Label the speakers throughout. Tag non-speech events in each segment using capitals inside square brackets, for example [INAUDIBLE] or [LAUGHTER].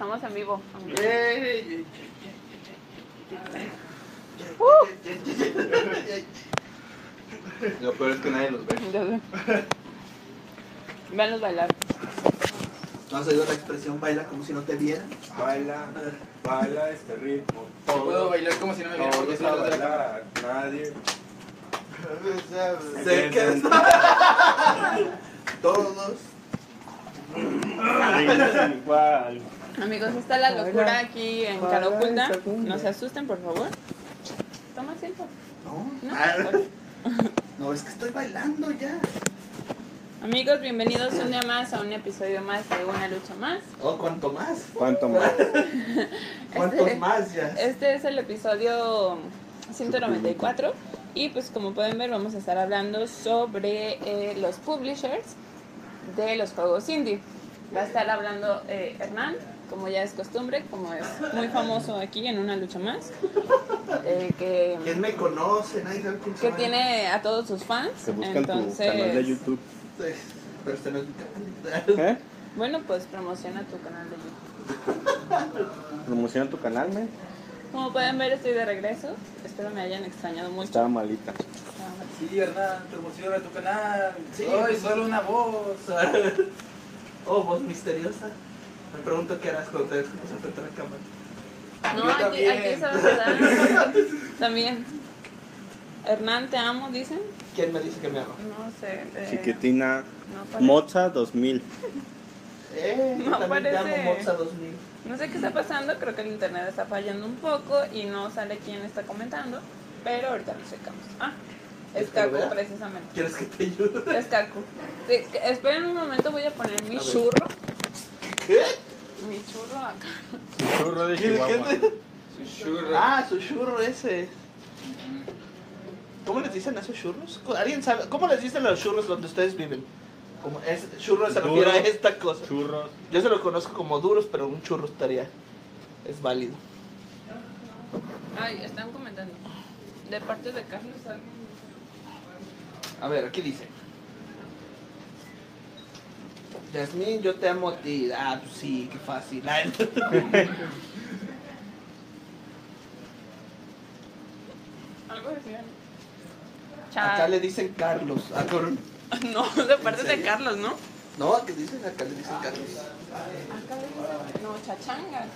Speaker 1: estamos en vivo.
Speaker 2: Lo peor es que nadie los ve.
Speaker 1: Ya sé. Veanlos bailar.
Speaker 2: ¿No has oído la expresión baila como si no te vieran?
Speaker 3: Baila, baila este ritmo.
Speaker 4: Yo puedo bailar como si no me viera porque detrás de la
Speaker 3: nadie. [LAUGHS]
Speaker 2: Sé que [LAUGHS] Todos.
Speaker 3: igual.
Speaker 1: Amigos, está la locura aquí en Cara Oculta. No se asusten, por favor. Toma asiento.
Speaker 2: No,
Speaker 1: No,
Speaker 2: Ah,
Speaker 1: pues. [LAUGHS]
Speaker 2: no, es que estoy bailando ya.
Speaker 1: Amigos, bienvenidos un día más a un episodio más de Una Lucha Más.
Speaker 2: Oh, ¿cuánto más?
Speaker 3: ¿Cuánto [LAUGHS] más?
Speaker 2: ¿Cuántos
Speaker 1: Este-
Speaker 2: más ya?
Speaker 1: Este es el episodio 194 y pues como pueden ver vamos a estar hablando sobre eh, los publishers de los juegos indie. Va a estar hablando eh, Hernán, como ya es costumbre, como es muy famoso aquí en Una Lucha Más, eh, que,
Speaker 2: ¿Quién me conoce? Nadie sabe quién
Speaker 1: que tiene a todos sus fans.
Speaker 3: Se busca en tu canal de
Speaker 1: Entonces,
Speaker 3: YouTube.
Speaker 2: Sí, Pero este no es mi canal.
Speaker 3: ¿Eh?
Speaker 1: bueno, pues promociona tu canal de YouTube.
Speaker 3: Promociona tu canal, me.
Speaker 1: Como pueden ver, estoy de regreso. Espero me hayan extrañado mucho.
Speaker 3: Estaba malita.
Speaker 4: Sí, Hernán, promociona tu canal.
Speaker 2: Sí.
Speaker 4: Soy solo una voz. [LAUGHS]
Speaker 2: Oh, voz misteriosa. Me pregunto qué harás cuando te descubres frente a la cámara.
Speaker 1: No,
Speaker 4: Yo
Speaker 1: aquí,
Speaker 4: también.
Speaker 1: aquí se va a quedar. [LAUGHS] También. Hernán, te amo, dicen.
Speaker 2: ¿Quién me dice que me ama?
Speaker 1: No sé. eh,
Speaker 3: Chiquitina.
Speaker 1: no,
Speaker 3: Moza 2000.
Speaker 2: Eh,
Speaker 1: No
Speaker 2: también te amo Moza 2000.
Speaker 1: no sé qué está pasando, creo que el internet está fallando un poco y no sale quién está comentando, pero ahorita lo checamos. Ah, es
Speaker 2: ¿Es que lo
Speaker 1: Kaku precisamente.
Speaker 2: ¿Quieres que te ayude?
Speaker 1: Es Kaku. Sí, esperen un momento, voy a poner mi
Speaker 2: A ver.
Speaker 1: Churro.
Speaker 2: ¿Qué?
Speaker 1: Mi churro acá.
Speaker 3: Churro de
Speaker 2: ¿Qué- qué-
Speaker 4: Sugar.
Speaker 2: Ah, su churro ese. ¿Cómo les dicen a esos churros? ¿Alguien sabe? ¿Cómo les dicen a los churros donde ustedes viven? Como es, churro se refiere a esta cosa.
Speaker 3: Churros.
Speaker 2: Yo se lo conozco como duros, pero un churro estaría. Es válido.
Speaker 1: Ay, están comentando. De parte de Carlos.
Speaker 2: A ver, aquí dice. Yasmín, yo te amo a ti. Ah, pues sí, qué fácil. Ay,
Speaker 1: Algo decían.
Speaker 2: Acá le dicen Carlos. Ah, cabrón. [LAUGHS]
Speaker 1: No, de parte
Speaker 2: ¿En
Speaker 1: de? Carlos, ¿no?
Speaker 2: No, ¿qué dicen? Acá le dicen Carlos.
Speaker 1: Acá le dicen. No, chachanga.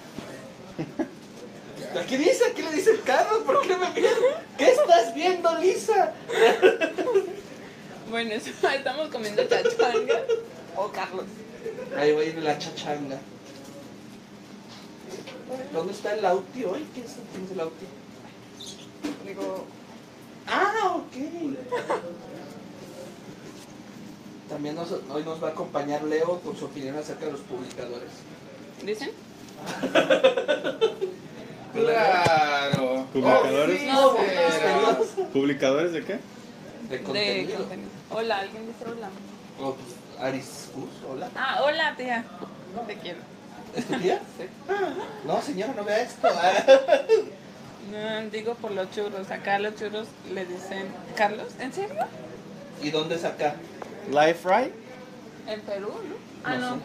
Speaker 2: Aquí dice, aquí le dicen Carlos. ¿Por qué me miras? ¿Qué estás viendo, Lisa?
Speaker 1: Bueno, [LAUGHS] estamos comiendo chachanga. O Carlos.
Speaker 2: Ahí voy en la chachanga. ¿Dónde está el Lauti hoy? ¿Quién es, quién es el Lauti?
Speaker 1: Digo,
Speaker 2: Ah, ok. También nos- hoy nos va a acompañar Leo con su opinión acerca de los publicadores.
Speaker 1: ¿dicen? [LAUGHS]
Speaker 4: Claro.
Speaker 3: ¿Publicadores?
Speaker 4: Oh, sí,
Speaker 1: No.
Speaker 3: ¿Publicadores de qué?
Speaker 2: De
Speaker 1: De
Speaker 2: contenido.
Speaker 1: contenido. Hola, alguien dice hola.
Speaker 2: Oh, pues, Aris Gus, hola.
Speaker 1: Ah, hola, tía. Te quiero.
Speaker 2: ¿Es tu tía?
Speaker 1: Sí. [LAUGHS]
Speaker 2: No, señora, no vea esto. [LAUGHS]
Speaker 1: No, digo por los churros. Acá los churros le dicen. ¿Carlos? ¿En serio?
Speaker 2: ¿Y dónde es acá?
Speaker 3: Life Right.
Speaker 1: En Perú, ¿no? Ah,
Speaker 2: No
Speaker 1: no.
Speaker 2: sé.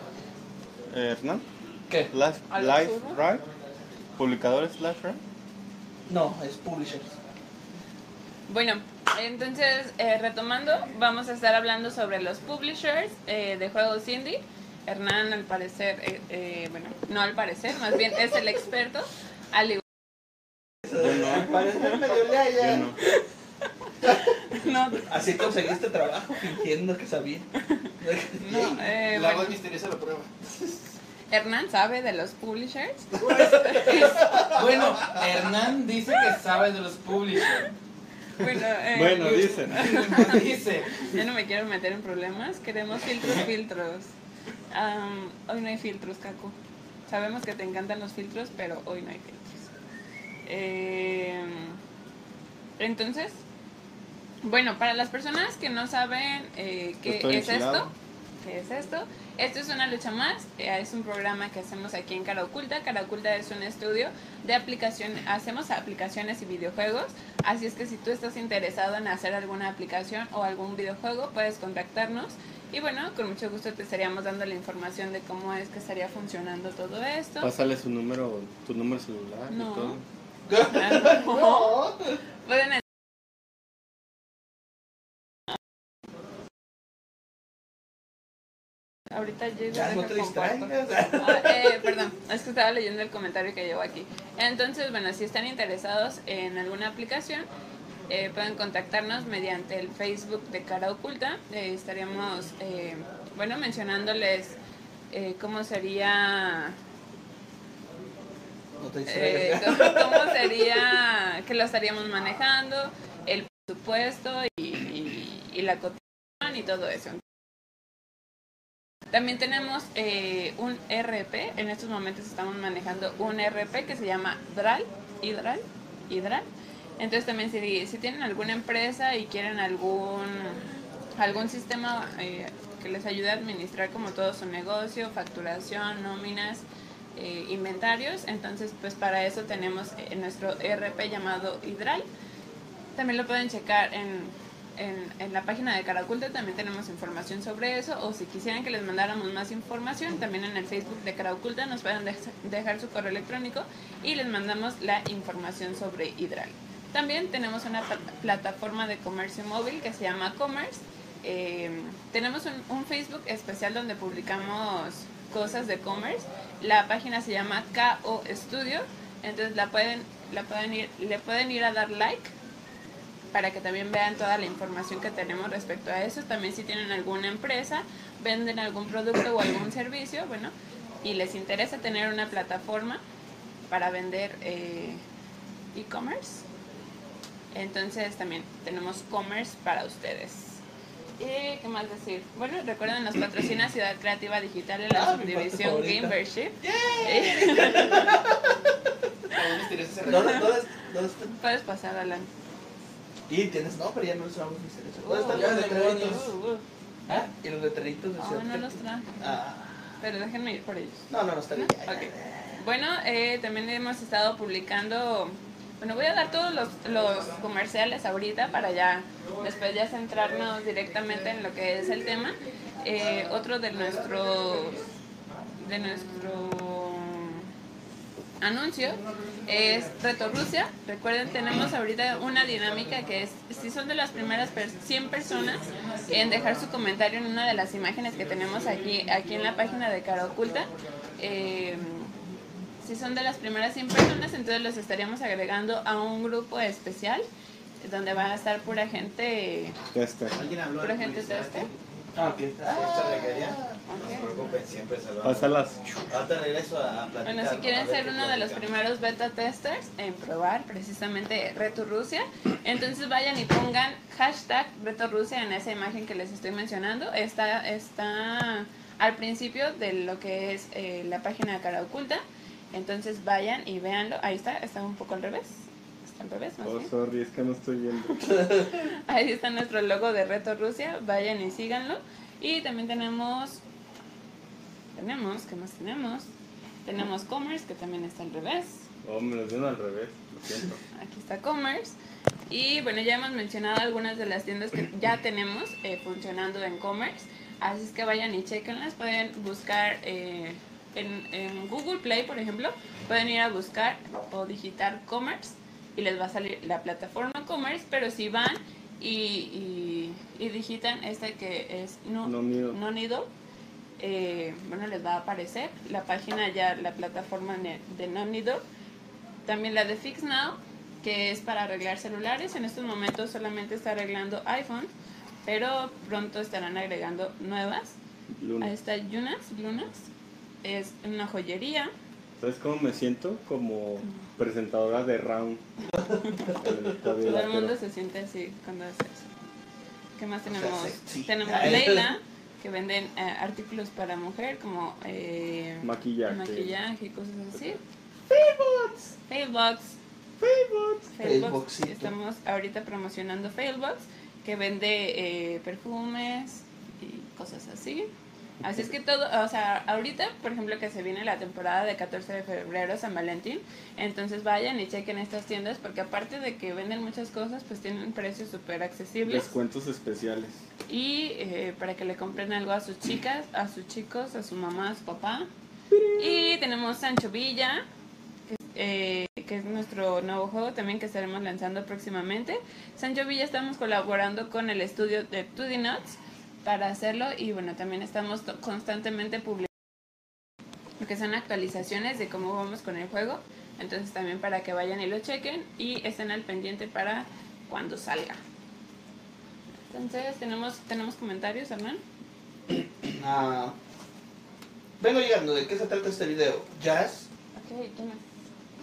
Speaker 3: Eh, Hernán.
Speaker 2: ¿Qué?
Speaker 3: Life,
Speaker 1: ¿A los
Speaker 3: Life? Right. ¿Publicadores Life Right?
Speaker 2: No, es Publishers.
Speaker 1: Bueno, entonces, eh, retomando, vamos a estar hablando sobre los publishers eh, de juegos indie. Hernán, al parecer, eh, eh, bueno, no al parecer, más bien es el experto. Al igual,
Speaker 3: Yo no.
Speaker 2: Parece medio leaya.
Speaker 3: Yo no.
Speaker 1: no,
Speaker 2: Así conseguiste trabajo fingiendo que sabía.
Speaker 1: no, eh,
Speaker 4: La
Speaker 1: bueno,
Speaker 4: voz misteriosa lo prueba.
Speaker 1: Hernán sabe de los publishers. [LAUGHS]
Speaker 4: Bueno, Hernán dice que sabe de los publishers.
Speaker 1: Bueno, eh,
Speaker 3: Bueno, dicen. [LAUGHS]
Speaker 4: Dice.
Speaker 1: yo no me quiero meter en problemas. Queremos filtros, filtros. Am, hoy no hay filtros, Caco. Sabemos que te encantan los filtros, pero hoy no hay filtros. Eh, entonces, bueno, para las personas que no saben eh, qué
Speaker 3: Estoy
Speaker 1: es
Speaker 3: enchilado.
Speaker 1: esto, qué es esto, Esto es una lucha más, eh, es un programa que hacemos aquí en Cara Oculta. Cara Oculta es un estudio de aplicación, hacemos aplicaciones y videojuegos, así es que si tú estás interesado en hacer alguna aplicación o algún videojuego, puedes contactarnos y bueno, con mucho gusto te estaríamos dando la información de cómo es que estaría funcionando todo esto.
Speaker 3: Pásale su número, tu número celular
Speaker 1: No.
Speaker 3: y todo. [LAUGHS] [LAUGHS]
Speaker 1: No. Pueden Ahorita llego.
Speaker 2: Ya no te distraigas.
Speaker 1: Ah, eh, perdón, es que estaba leyendo el comentario que llevo aquí. Entonces, bueno, si están interesados en alguna aplicación, eh, pueden contactarnos mediante el Facebook de Cara Oculta. Eh, estaríamos, eh, bueno, mencionándoles eh, cómo sería
Speaker 2: No te
Speaker 1: cómo, cómo sería que lo estaríamos manejando, el presupuesto y, y- y la cotización y todo eso. También tenemos eh, un RP, en estos momentos estamos manejando un RP que se llama DRAL, Hidral, Hidral. Entonces también si, tienen alguna empresa y quieren algún, algún sistema eh, que les ayude a administrar como todo su negocio, facturación, nóminas, eh, inventarios, entonces pues para eso tenemos nuestro ERP llamado Hidral. También lo pueden checar en, en, la página de Caraculta, también tenemos información sobre eso, o si quisieran que les mandáramos más información, también en el Facebook de Caraculta nos pueden dej- dejar su correo electrónico y les mandamos la información sobre Hidral. También tenemos una pla- plataforma de comercio móvil que se llama Commerce. Eh, tenemos un, un Facebook especial donde publicamos cosas de commerce. La página se llama KO Studio. Entonces la pueden, la pueden ir, le pueden ir a dar like para que también vean toda la información que tenemos respecto a eso. También si tienen alguna empresa, venden algún producto o algún servicio, bueno, y les interesa tener una plataforma para vender eh, e-commerce, entonces también tenemos commerce para ustedes. ¿Y qué más decir? Bueno, recuerden, nos patrocina Ciudad Creativa Digital en la
Speaker 2: Ah,
Speaker 1: subdivisión. Gamership.
Speaker 2: ¿Dónde, dónde, dónde está?
Speaker 1: Puedes pasar, Alan.
Speaker 2: Y tienes, no, pero ya no usamos misterioso. ¿Dónde
Speaker 1: Oh,
Speaker 2: están los letreritos? ¿Ah? ¿Y los letreritos de
Speaker 1: Oh,
Speaker 2: Ciudad
Speaker 1: no los traje.
Speaker 2: Ah,
Speaker 1: Pero déjenme ir por ellos.
Speaker 2: no, no, no está bien.
Speaker 1: Bueno, eh, también hemos estado publicando. Bueno, voy a dar todos los, los comerciales ahorita para ya después ya centrarnos directamente en lo que es el tema. Eh, otro de nuestros de nuestro anuncio es Reto Rusia. Recuerden, tenemos ahorita una dinámica que es, si son de las primeras per- 100 personas en dejar su comentario en una de las imágenes que tenemos aquí, aquí en la página de Cara Oculta, eh, si son de las primeras 100 personas, entonces los estaríamos agregando a un grupo especial donde va a estar pura gente,
Speaker 3: Tester.
Speaker 5: ¿Alguien habló
Speaker 1: pura gente tester.
Speaker 2: Ah, ok.
Speaker 5: ¿Sí, esta requería? No se preocupen, siempre se lo
Speaker 3: Pásalas.
Speaker 5: Ahorita regreso a, platicar.
Speaker 1: Bueno, si quieren ser uno de los primeros beta testers en probar precisamente Reto Rusia, entonces vayan y pongan hashtag Reto Rusia en esa imagen que les estoy mencionando. Está, está al principio de lo que es eh, la página de Cara Oculta. Entonces vayan y véanlo. Ahí está, está un poco al revés. Al revés, más
Speaker 3: Oh,
Speaker 1: bien.
Speaker 3: sorry, es que no estoy viendo. [LAUGHS]
Speaker 1: Ahí está nuestro logo de Reto Rusia. Vayan y síganlo. Y también tenemos. Tenemos, ¿qué más tenemos? Tenemos Commerce, que también está al revés.
Speaker 3: Oh, me los dieron al revés. Lo siento.
Speaker 1: Aquí está Commerce. Y bueno, ya hemos mencionado algunas de las tiendas que ya tenemos eh, funcionando en Commerce. Así es que vayan y chequenlas. Pueden buscar eh, en, en Google Play, por ejemplo, pueden ir a buscar o digitar Commerce y les va a salir la plataforma Commerce. Pero si van y, y, y digitan este que es no,
Speaker 3: No Needle.
Speaker 1: no eh, bueno, les va a aparecer la página ya, la plataforma de No Needle. También la de Fix Now, que es para arreglar celulares. En estos momentos solamente está arreglando iPhone, pero pronto estarán agregando nuevas. Ahí
Speaker 3: Luna.
Speaker 1: está Lunas, Lunas. Es una joyería.
Speaker 3: ¿Sabes cómo me siento? Como presentadora de Round.
Speaker 1: Todo el mundo se siente así cuando hace eso. ¿Qué más tenemos? Tenemos Leila, que venden eh, artículos para mujer como eh,
Speaker 3: Maquillaje.
Speaker 1: maquillaje y cosas así. Failbox. Failbox.
Speaker 2: Failboxito.
Speaker 1: Estamos ahorita promocionando Failbox, que vende eh, perfumes y cosas así. Así es que todo, o sea, ahorita, por ejemplo, que se viene la temporada de 14 de febrero, San Valentín, entonces vayan y chequen estas tiendas porque aparte de que venden muchas cosas, pues tienen precios súper accesibles.
Speaker 3: Descuentos especiales.
Speaker 1: Y eh, para que le compren algo a sus chicas, a sus chicos, a su mamá, a su papá. Y tenemos Sancho Villa, que, eh, que es nuestro nuevo juego también que estaremos lanzando próximamente. Sancho Villa estamos colaborando con el estudio de 2D Nuts para hacerlo y bueno, también estamos constantemente publicando lo que son actualizaciones de cómo vamos con el juego. Entonces también para que vayan y lo chequen y estén al pendiente para cuando salga. Entonces, ¿tenemos, ¿tenemos comentarios, Hernán? [CLEARS THROAT]
Speaker 2: Ah, vengo llegando, ¿de qué se trata este video? Jazz,
Speaker 1: Ok, ¿quién más?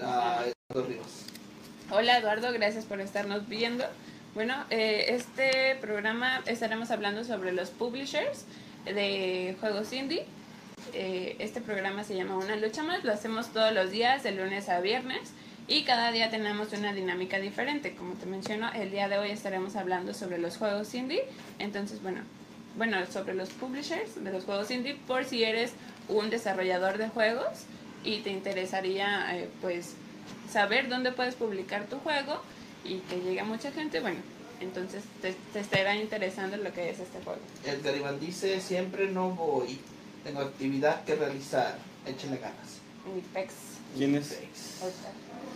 Speaker 2: ah, Eduardo Rivas.
Speaker 1: Hola Eduardo, gracias por estarnos viendo. Bueno, eh, este programa estaremos hablando sobre los publishers de juegos indie. Eh, este programa se llama Una Lucha Más, lo hacemos todos los días, de lunes a viernes, y cada día tenemos una dinámica diferente. Como te menciono, el día de hoy estaremos hablando sobre los juegos indie. Entonces, bueno, bueno, sobre los publishers de los juegos indie, por si eres un desarrollador de juegos y te interesaría, eh, pues, saber dónde puedes publicar tu juego y que llegue a mucha gente, bueno, entonces te, te estará interesando lo que es este juego.
Speaker 2: Edgar Iván dice, siempre no voy, tengo actividad que realizar, échenle ganas.
Speaker 1: Mi pex.
Speaker 3: ¿Quién es?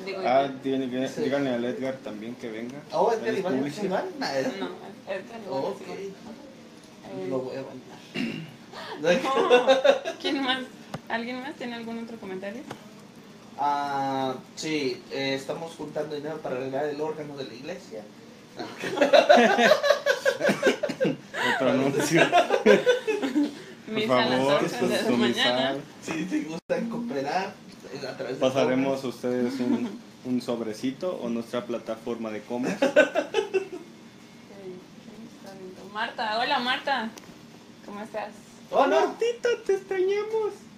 Speaker 1: Digo,
Speaker 3: Ah,
Speaker 1: Edgar.
Speaker 3: díganle,
Speaker 2: Sí.
Speaker 3: díganle al Edgar también que venga.
Speaker 2: Oh, Edgar Iván, ¿es era-
Speaker 1: no, Edgar. no. Eh,
Speaker 2: lo voy a [LAUGHS]
Speaker 1: no. [LAUGHS] ¿Quién más? ¿Alguien más tiene algún otro comentario?
Speaker 2: Ah, sí, eh, estamos juntando dinero para arreglar el órgano de la iglesia. [LAUGHS]
Speaker 3: Otro anuncio. [LAUGHS] Por
Speaker 1: Misa a las
Speaker 3: favor,
Speaker 1: 11 de mañana.
Speaker 2: Si te gustan cooperar eh, a través de
Speaker 3: Pasaremos a ustedes un, [LAUGHS] un sobrecito o nuestra plataforma de comer.
Speaker 1: Ok, ¿quién está viendo? Marta, hola Marta. ¿Cómo estás?
Speaker 2: ¡Oh, no!
Speaker 3: Martita, te extrañamos.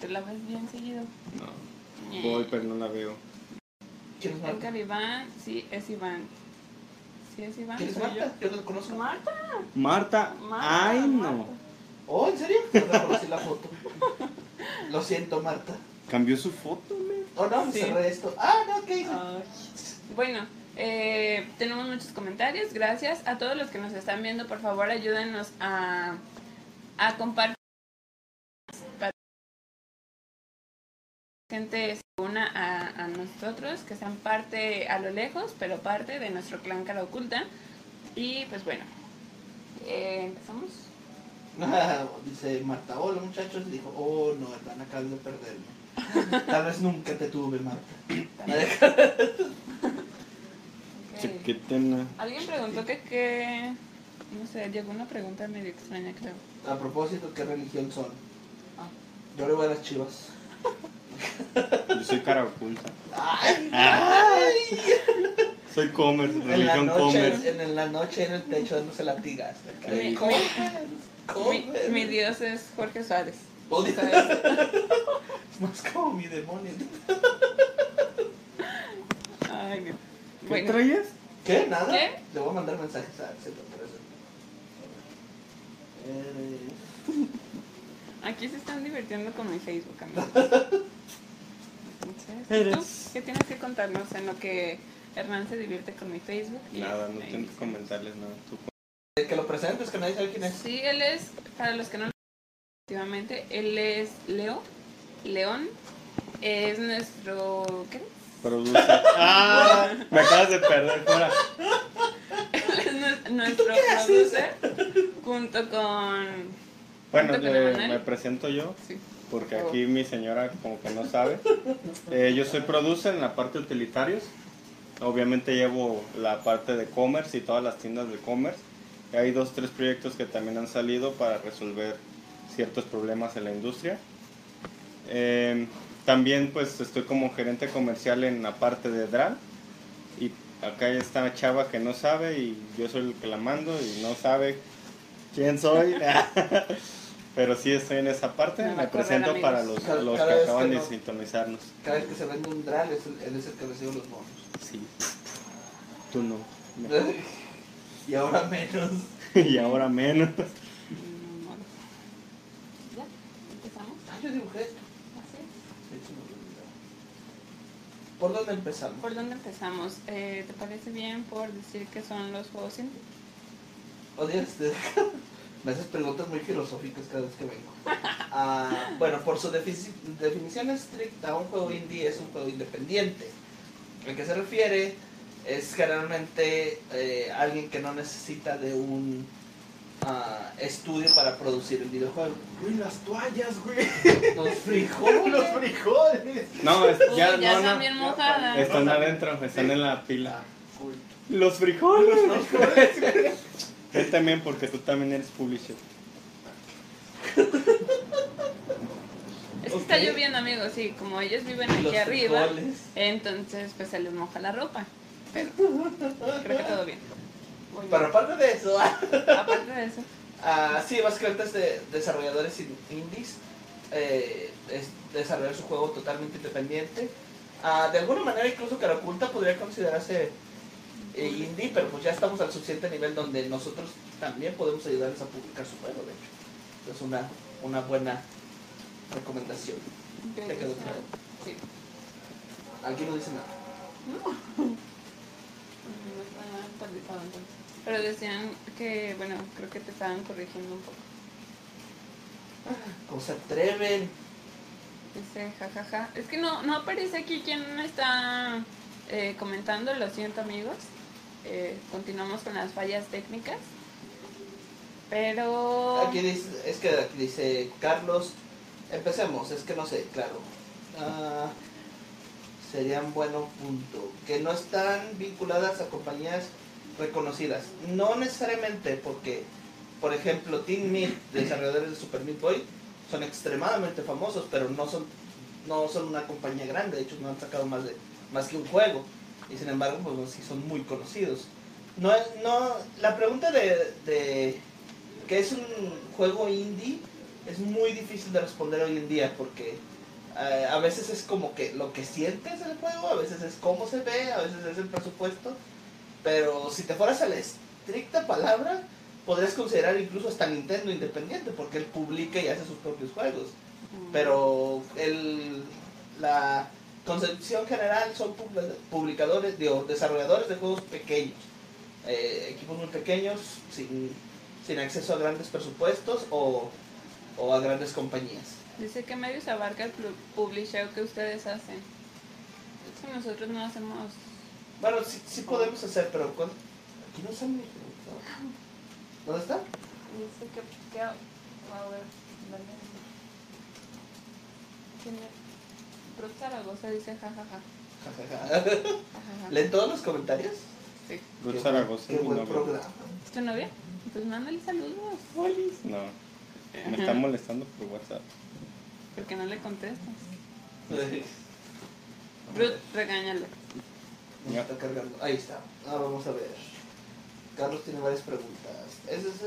Speaker 1: ¿Te la ves bien seguido?
Speaker 3: No, voy, pero no la veo.
Speaker 2: ¿Quién es Marta?
Speaker 1: Iván, sí, es Iván. Sí, es Iván.
Speaker 2: ¿Quién es Marta? Yo no la conozco.
Speaker 1: yo. Marta.
Speaker 3: Marta,
Speaker 1: Marta,
Speaker 3: ay no.
Speaker 1: Marta.
Speaker 2: ¿Oh, en serio? No reconocí la foto. Lo siento, Marta.
Speaker 3: Cambió su foto, men.
Speaker 2: Oh, no, me
Speaker 1: Sí.
Speaker 2: cerré esto. Ah, no, ¿qué hice?
Speaker 1: Bueno, eh, tenemos muchos comentarios. Gracias a todos los que nos están viendo. Por favor, ayúdenos a, a compartir gente se una a, a nosotros, que sean parte a lo lejos, pero parte de nuestro clan cara oculta. Y pues bueno, eh, empezamos. [LAUGHS]
Speaker 2: Dice Marta, hola muchachos. Y dijo, oh, no, Hernán, acabas de perderme. Tal vez nunca te tuve, Marta. [LAUGHS]
Speaker 1: Ok.
Speaker 3: Chiquitena.
Speaker 1: Alguien preguntó que qué... No sé, llegó una pregunta medio extraña, creo.
Speaker 2: A propósito, ¿qué religión son?
Speaker 1: Ah.
Speaker 2: Yo le voy a las chivas.
Speaker 3: Yo soy cara oculta.
Speaker 2: ¡Ay!
Speaker 3: Soy comer, religión comer.
Speaker 2: en, en la noche en el techo dándose latigas.
Speaker 1: Mi- Mi, mi dios es Jorge Suárez. [LAUGHS]
Speaker 2: Es más como mi demonio.
Speaker 1: Ay, Dios.
Speaker 3: ¿Qué
Speaker 1: Bueno,
Speaker 3: traías?
Speaker 2: ¿Qué? ¿Nada?
Speaker 1: ¿Qué?
Speaker 2: Le voy a mandar mensajes a Axel por eso. Eh,
Speaker 1: aquí se están divirtiendo con mi Facebook, amigo. [LAUGHS] Entonces, ¿y
Speaker 3: Eres-
Speaker 1: ¿tú qué tienes que contarnos en lo que Hernán se divierte con mi Facebook? y
Speaker 3: Nada, no tengo que comentarles nada. Tú
Speaker 2: eh, que lo presentes, que nadie sabe quién es.
Speaker 1: Sí, él es, para los que no lo efectivamente, él es Leo, León, es nuestro, ¿qué?
Speaker 3: produce. [LAUGHS] ¡Ah! Me acabas de perder, fuera.
Speaker 1: Él es nu- nuestro producer, junto con...
Speaker 3: Bueno,
Speaker 1: con
Speaker 3: eh, me presento yo,
Speaker 1: Sí.
Speaker 3: porque aquí mi señora como que no sabe. Eh, yo soy producer en la parte de utilitarios. Obviamente llevo la parte de commerce y todas las tiendas de commerce. Y hay dos, tres proyectos que también han salido para resolver ciertos problemas en la industria. Eh, también pues estoy como gerente comercial en la parte de DRAL. Y acá está una chava que no sabe y yo soy el que la mando y no sabe quién soy. [LAUGHS] Pero sí estoy en esa parte,
Speaker 1: me
Speaker 3: presento para los, los que acaban de sintonizarnos.
Speaker 2: Cada vez que se vende un dral, es el, es el que recibe los bonos.
Speaker 3: Sí. Tú no. [LAUGHS]
Speaker 2: y ahora menos. [LAUGHS]
Speaker 3: y ahora menos.
Speaker 1: ¿Ya? ¿Empezamos? Ah, yo dibujé esto.
Speaker 2: ¿Por dónde empezamos?
Speaker 1: ¿Por dónde empezamos? Eh, ¿Te parece bien por decir que son los juegos indie?
Speaker 2: ¿Odias? Este? [LAUGHS] Me haces preguntas muy filosóficas cada vez que vengo. [LAUGHS] Ah, bueno, por su definición estricta, un juego indie es un juego independiente. ¿A qué se refiere? Es generalmente eh, alguien que no necesita de un ah, estudio para producir el videojuego.
Speaker 5: Güey, las toallas, güey. [LAUGHS]
Speaker 2: Los frijoles.
Speaker 5: Los frijoles.
Speaker 3: No, es-
Speaker 1: Uy,
Speaker 3: ya, no,
Speaker 1: están
Speaker 3: no.
Speaker 1: bien mojadas.
Speaker 3: Están adentro, están en la pila.
Speaker 5: Ah, cool.
Speaker 3: Los frijoles. [LAUGHS] Él también, porque tú también eres publisher.
Speaker 1: Es que está lloviendo, amigos, sí, como ellos viven aquí
Speaker 2: Los
Speaker 1: arriba,
Speaker 2: frijoles.
Speaker 1: entonces pues se les moja la ropa. Pero creo que todo bien. Muy bien.
Speaker 2: Pero aparte de eso, [LAUGHS]
Speaker 1: Aparte de eso,
Speaker 2: Ah, sí, básicamente es de desarrolladores in- indies. eh, es desarrollar su juego totalmente independiente. Ah, de alguna manera, incluso Caraculta podría considerarse eh, indie, pero pues ya estamos al suficiente nivel donde nosotros también podemos ayudarles a publicar su juego, de hecho. Es una, una buena recomendación. Te
Speaker 1: que
Speaker 2: quedó claro.
Speaker 1: sí.
Speaker 2: Aquí no dice nada.
Speaker 1: No. [LAUGHS] Pero decían que, bueno, creo que te estaban corrigiendo un poco.
Speaker 2: ¿Cómo se atreven?
Speaker 1: Dice, jajaja. Es que no, no aparece aquí quién está eh, comentando, lo siento amigos. Eh, continuamos con las fallas técnicas. Pero...
Speaker 2: Aquí dice, es que aquí dice Carlos, empecemos, es que no sé, claro. Ah, sería un buen punto. Que no están vinculadas a compañías reconocidas. No necesariamente porque, por ejemplo, Team Meat, desarrolladores de Super Meat Boy, son extremadamente famosos, pero no son, no son una compañía grande, de hecho no han sacado más, de, más que un juego. Y sin embargo, pues sí son muy conocidos. No, es- no, la pregunta de, de que es un juego indie es muy difícil de responder hoy en día porque eh, a veces es como que lo que sientes del juego, a veces es cómo se ve, a veces es el presupuesto, pero si te fueras a la estricta palabra, podrías considerar incluso hasta Nintendo independiente porque él publica y hace sus propios juegos. Pero el, la concepción general son publi- publicadores, digo, desarrolladores de juegos pequeños, eh, equipos muy pequeños, sin, sin acceso a grandes presupuestos o, o a grandes compañías.
Speaker 1: Dice que medios abarca el publisheo que ustedes hacen. Es que nosotros no hacemos...
Speaker 2: Bueno, sí, sí podemos hacer, pero ¿cuál? aquí no sale. ¿Dónde está?
Speaker 1: Dice que... que a ver. Tiene... Ruth Zaragoza dice jajaja.
Speaker 2: Ja, ja, ja.
Speaker 1: jajaja. [LAUGHS]
Speaker 2: ¿Leen todos los comentarios?
Speaker 1: Sí.
Speaker 3: Ruth
Speaker 2: Qué
Speaker 3: Zaragoza
Speaker 2: Qué buen
Speaker 3: novia.
Speaker 2: programa.
Speaker 1: ¿Es tu novia? Pues mándale saludos.
Speaker 3: No, me está molestando por WhatsApp.
Speaker 1: Porque no le contestas.
Speaker 2: Sí.
Speaker 1: Ruth, regáñalo.
Speaker 3: Ya.
Speaker 2: está cargando. Ahí está. Ahora vamos a ver. Carlos tiene varias preguntas. Es, es,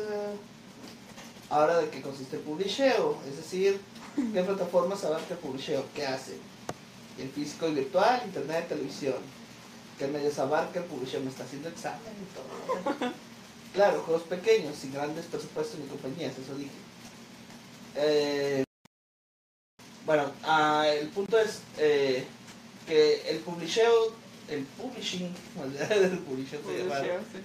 Speaker 2: ahora de qué consiste el publisheo. Es decir, qué plataformas abarca el publisheo. ¿Qué hace? El físico y virtual, internet, televisión. ¿Qué medios abarca el publisheo? Me está haciendo examen y todo. [LAUGHS] Claro, juegos pequeños, sin grandes presupuestos ni compañías, eso dije. Eh, bueno, ah, el punto es eh, que el publisheo, el publishing, [LAUGHS] el
Speaker 1: sí.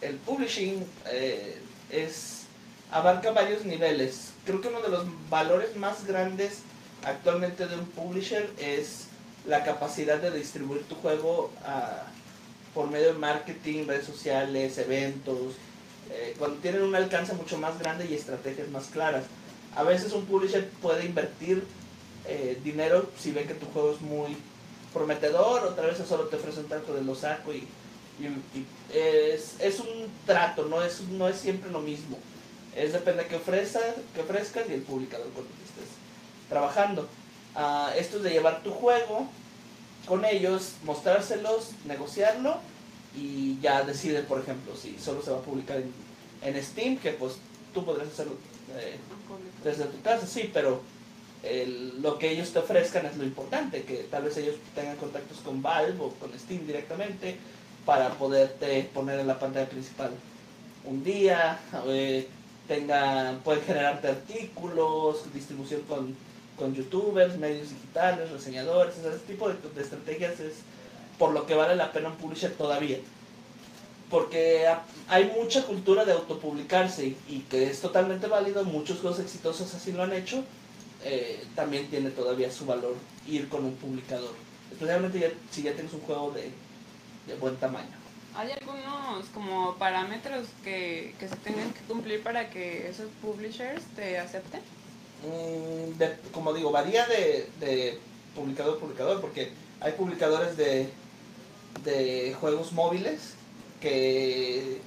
Speaker 2: el publishing eh, es abarca varios niveles. Creo que uno de los valores más grandes actualmente de un publisher es la capacidad de distribuir tu juego ah, por medio de marketing, redes sociales, eventos, eh, cuando tienen un alcance mucho más grande y estrategias más claras. A veces un publisher puede invertir eh, dinero si ve que tu juego es muy prometedor, otra vez solo te ofrecen tanto de lo saco y, es, un trato, no es, no es siempre lo mismo. Es depende de qué, ofrezca, qué ofrezcas y el publicador con el que estés trabajando. Ah, esto es de llevar tu juego con ellos, mostrárselos, negociarlo y ya deciden, por ejemplo, si solo se va a publicar en, Steam, que pues tú podrás hacerlo eh, desde tu casa, sí, pero el- lo que ellos te ofrezcan es lo importante, que tal vez ellos tengan contactos con Valve o con Steam directamente para poderte poner en la pantalla principal un día, eh, tengan, pueden generarte artículos, distribución con, con youtubers, medios digitales, reseñadores, ese tipo de, de estrategias es por lo que vale la pena un publisher todavía. Porque ha- hay mucha cultura de autopublicarse y, que es totalmente válido, muchos juegos exitosos así lo han hecho, eh, también tiene todavía su valor ir con un publicador. Especialmente ya- si ya tienes un juego de, de buen tamaño.
Speaker 1: ¿Hay algunos como parámetros que, que se tengan que cumplir para que esos publishers te acepten?
Speaker 2: Mm, de- como digo, varía de, de publicador a publicador, porque hay publicadores de, de juegos móviles que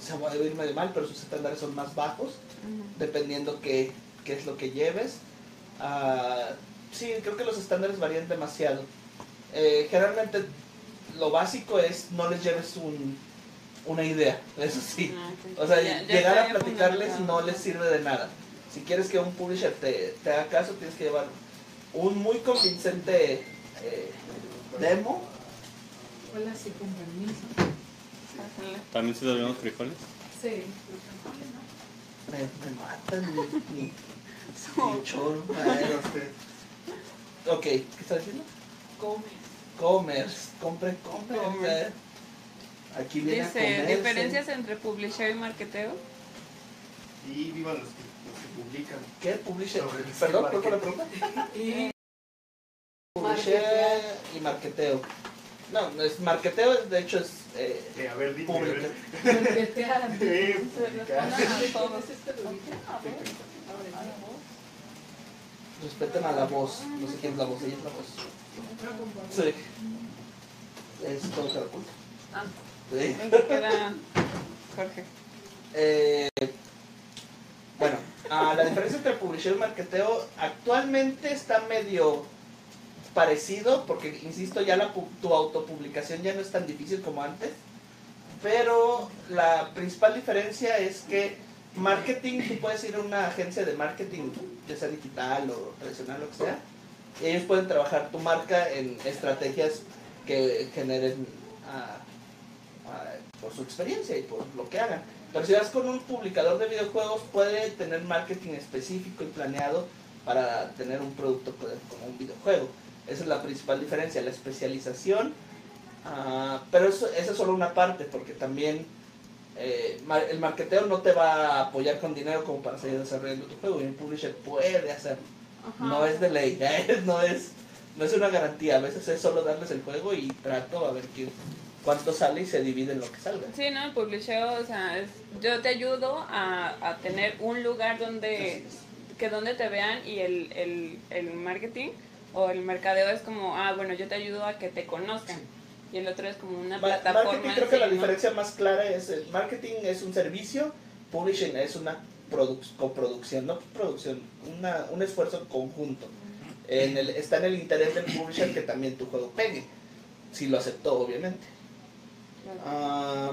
Speaker 2: se va a oír medio mal, pero sus estándares son más bajos, dependiendo qué, qué es lo que lleves. Ah, sí, creo que los estándares varían demasiado. Eh, generalmente lo básico es no les lleves un, una idea, [LAUGHS] eso sí.
Speaker 1: Ah.
Speaker 2: O sea,
Speaker 1: Ya- ya
Speaker 2: llegar a platicarles no les sirve de nada. Si quieres que un publisher te, te haga caso, tienes que llevar un muy convincente eh, demo.
Speaker 6: Hola, sí, con permiso.
Speaker 3: También se los frijoles.
Speaker 6: Sí.
Speaker 2: Me, me matan mi, mi, mi Ok, ¿qué estás diciendo?
Speaker 6: Come.
Speaker 2: Commerce. Commerce. eh. Aquí viene a
Speaker 1: Dice,
Speaker 2: comerse.
Speaker 1: diferencias entre publisher y marketeo.
Speaker 5: Y vivan los que, los que publican.
Speaker 2: ¿Qué? Publisher. Perdón, ¿cuál fue la pregunta?
Speaker 6: Y
Speaker 2: Publisher y marketeo. No, no es marketeo, de hecho es eh,
Speaker 5: Eh, a ver, dime.
Speaker 2: pública.
Speaker 6: marketear.
Speaker 5: Eh,
Speaker 1: Se
Speaker 5: publicar.
Speaker 1: responden a
Speaker 6: ¿Quién
Speaker 1: todos.
Speaker 6: es este?
Speaker 2: Respeten a la voz. No sé quién es la voz, ella es la voz. Sí. Es todo Caracol.
Speaker 1: Ah.
Speaker 2: Sí.
Speaker 1: Queda Jorge.
Speaker 2: Eh, bueno, la diferencia entre publisher y marketeo actualmente está medio parecido, porque insisto, ya la, tu autopublicación ya no es tan difícil como antes, pero la principal diferencia es que marketing, tú puedes ir a una agencia de marketing, ya sea digital o tradicional, lo que sea, y ellos pueden trabajar tu marca en estrategias que generen ah, ah, por su experiencia y por lo que hagan. Pero si vas con un publicador de videojuegos, puede tener marketing específico y planeado para tener un producto como un videojuego. Esa es la principal diferencia, la especialización. ah, pero eso, esa es solo una parte, porque también eh, el marketeo no te va a apoyar con dinero como para seguir desarrollando tu juego. Y un publisher puede hacerlo. No es de ley, [LAUGHS] ¿eh? no, es, no es una garantía. A veces es solo darles el juego y trato a ver qué, cuánto sale y se divide en lo que salga.
Speaker 1: Sí, ¿no? El publisheo, o sea, es- yo te ayudo a, a tener un lugar donde, que donde te vean y el, el, el marketing o el mercadeo es como, ah, bueno, yo te ayudo a que te conozcan. Y el otro es como una
Speaker 2: Ma-
Speaker 1: plataforma.
Speaker 2: marketing creo que la diferencia más clara es el marketing es un servicio, publishing es una produc- coproducción, no producción, una, un esfuerzo conjunto. En el, está en el interés del publisher que también tu juego pegue, si lo aceptó obviamente. Ah,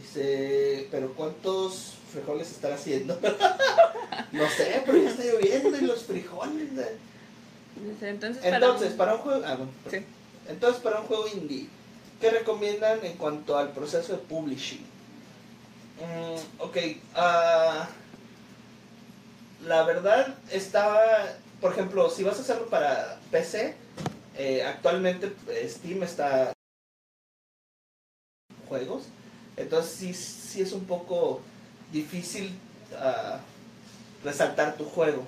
Speaker 2: dice, pero ¿cuántos frijoles están haciendo? [LAUGHS] no sé, pero ya está lloviendo y los frijoles.
Speaker 1: Entonces, para
Speaker 2: Entonces,
Speaker 1: un-
Speaker 2: para un juego... ah, bueno,
Speaker 1: Sí.
Speaker 2: entonces, para un juego indie, ¿qué recomiendan en cuanto al proceso de publishing? Mm, ok, ah, la verdad estaba, por ejemplo, si vas a hacerlo para PC, eh, actualmente eh, Steam está juegos, entonces sí, sí es un poco difícil ah, resaltar tu juego.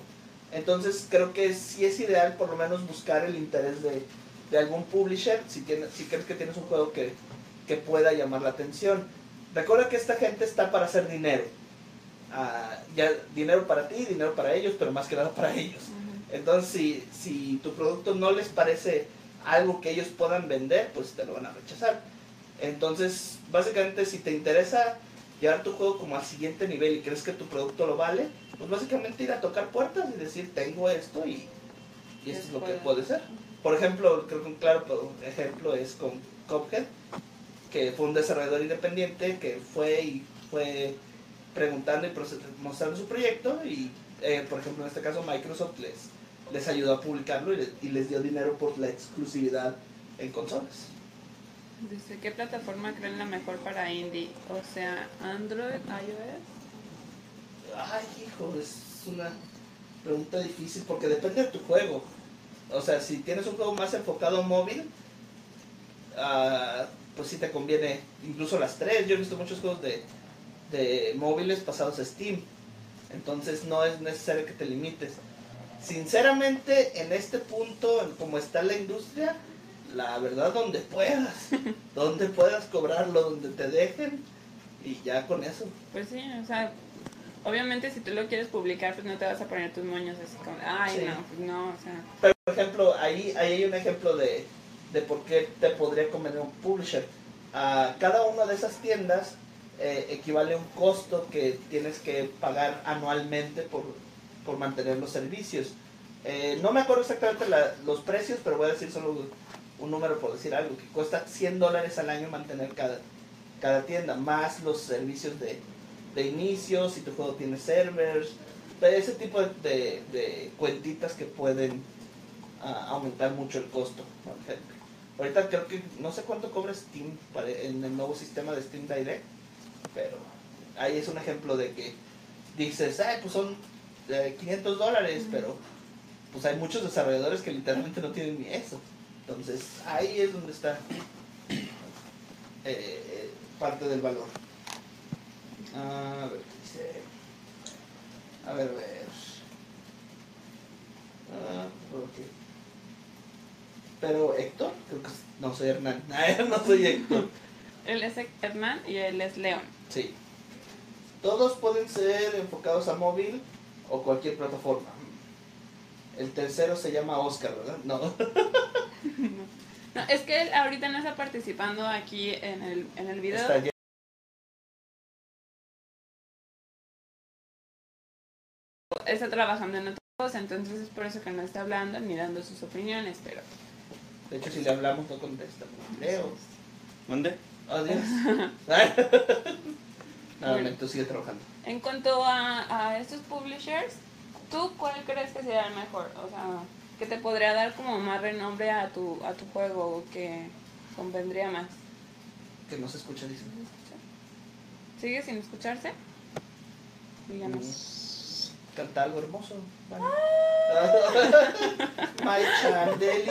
Speaker 2: Entonces creo que sí es ideal por lo menos buscar el interés de, de algún publisher si, tienes, si crees que tienes un juego que, que pueda llamar la atención. Recuerda que esta gente está para hacer dinero. Ah, ya dinero para ti, dinero para ellos, pero más que nada para ellos. Entonces, si, si tu producto no les parece algo que ellos puedan vender, pues te lo van a rechazar. Entonces, básicamente, si te interesa llevar tu juego como al siguiente nivel y crees que tu producto lo vale, pues básicamente ir a tocar puertas y decir, tengo esto y, y esto es lo que puede ser. Por ejemplo, creo que un claro ejemplo es con Cuphead, que fue un desarrollador independiente que fue y fue preguntando y mostrando su proyecto y, eh, por ejemplo, en este caso Microsoft les, les ayudó a publicarlo y, le- y les dio dinero por la exclusividad en consolas.
Speaker 1: Dice, ¿qué plataforma creen la mejor para indie? O sea, Android, iOS.
Speaker 2: Ay, hijo, es una pregunta difícil porque depende de tu juego. O sea, si tienes un juego más enfocado móvil, ah, pues sí te conviene, incluso las tres. Yo he visto muchos juegos de, de móviles pasados a Steam. Entonces no es necesario que te limites. Sinceramente, en este punto, como está la industria, la verdad, donde puedas, [LAUGHS] donde puedas cobrarlo, donde te dejen, y ya con eso.
Speaker 1: Pues sí, o sea, obviamente si tú lo quieres publicar, pues no te vas a poner tus moños así como, ay,
Speaker 2: Sí.
Speaker 1: no, pues no, o sea,
Speaker 2: Pero, por ejemplo, ahí, ahí hay un ejemplo de, de por qué te podría convenir un publisher. A cada una de esas tiendas eh, equivale a un costo que tienes que pagar anualmente por, por mantener los servicios. Eh, no me acuerdo exactamente la- los precios, pero voy a decir solo un número por decir algo, que cuesta 100 dólares al año mantener cada, cada tienda, más los servicios de, de inicio, si tu juego tiene servers, de ese tipo de, de- de cuentitas que pueden ah, aumentar mucho el costo, por ejemplo. Ahorita creo que no sé cuánto cobra Steam para- en el nuevo sistema de Steam Direct, pero ahí es un ejemplo de que dices, ay, pues son eh, 500 dólares, pero pues hay muchos desarrolladores que literalmente no tienen ni eso. Entonces ahí es donde está eh, parte del valor. A ver, ¿qué dice? A ver, a ver. Ah. Pero Héctor, creo que no soy Hernán. [LAUGHS] no soy Héctor.
Speaker 1: él es Hernán y él es León.
Speaker 2: Sí. Todos pueden ser enfocados a móvil o cualquier plataforma. El tercero se llama Oscar, ¿verdad? No. [LAUGHS]
Speaker 1: No, es que él ahorita no está participando aquí en el, en el video.
Speaker 2: Está ya-
Speaker 1: Está trabajando en otra cosa, entonces es por eso que no está hablando ni dando sus opiniones, pero
Speaker 2: De hecho, si le hablamos, no contesta. Leo.
Speaker 3: ¿Mande?
Speaker 2: Adiós. [LAUGHS] [LAUGHS] Nada, tú sigue trabajando.
Speaker 1: en cuanto a, a estos publishers, ¿tú cuál crees que sería el mejor? O sea, que te podría dar como más renombre a tu, a tu juego o que convendría más.
Speaker 2: Que no se escucha, dice.
Speaker 1: ¿Sigue sin escucharse? Díganos.
Speaker 2: Canta algo hermoso. Vale. [LAUGHS] My chandelier.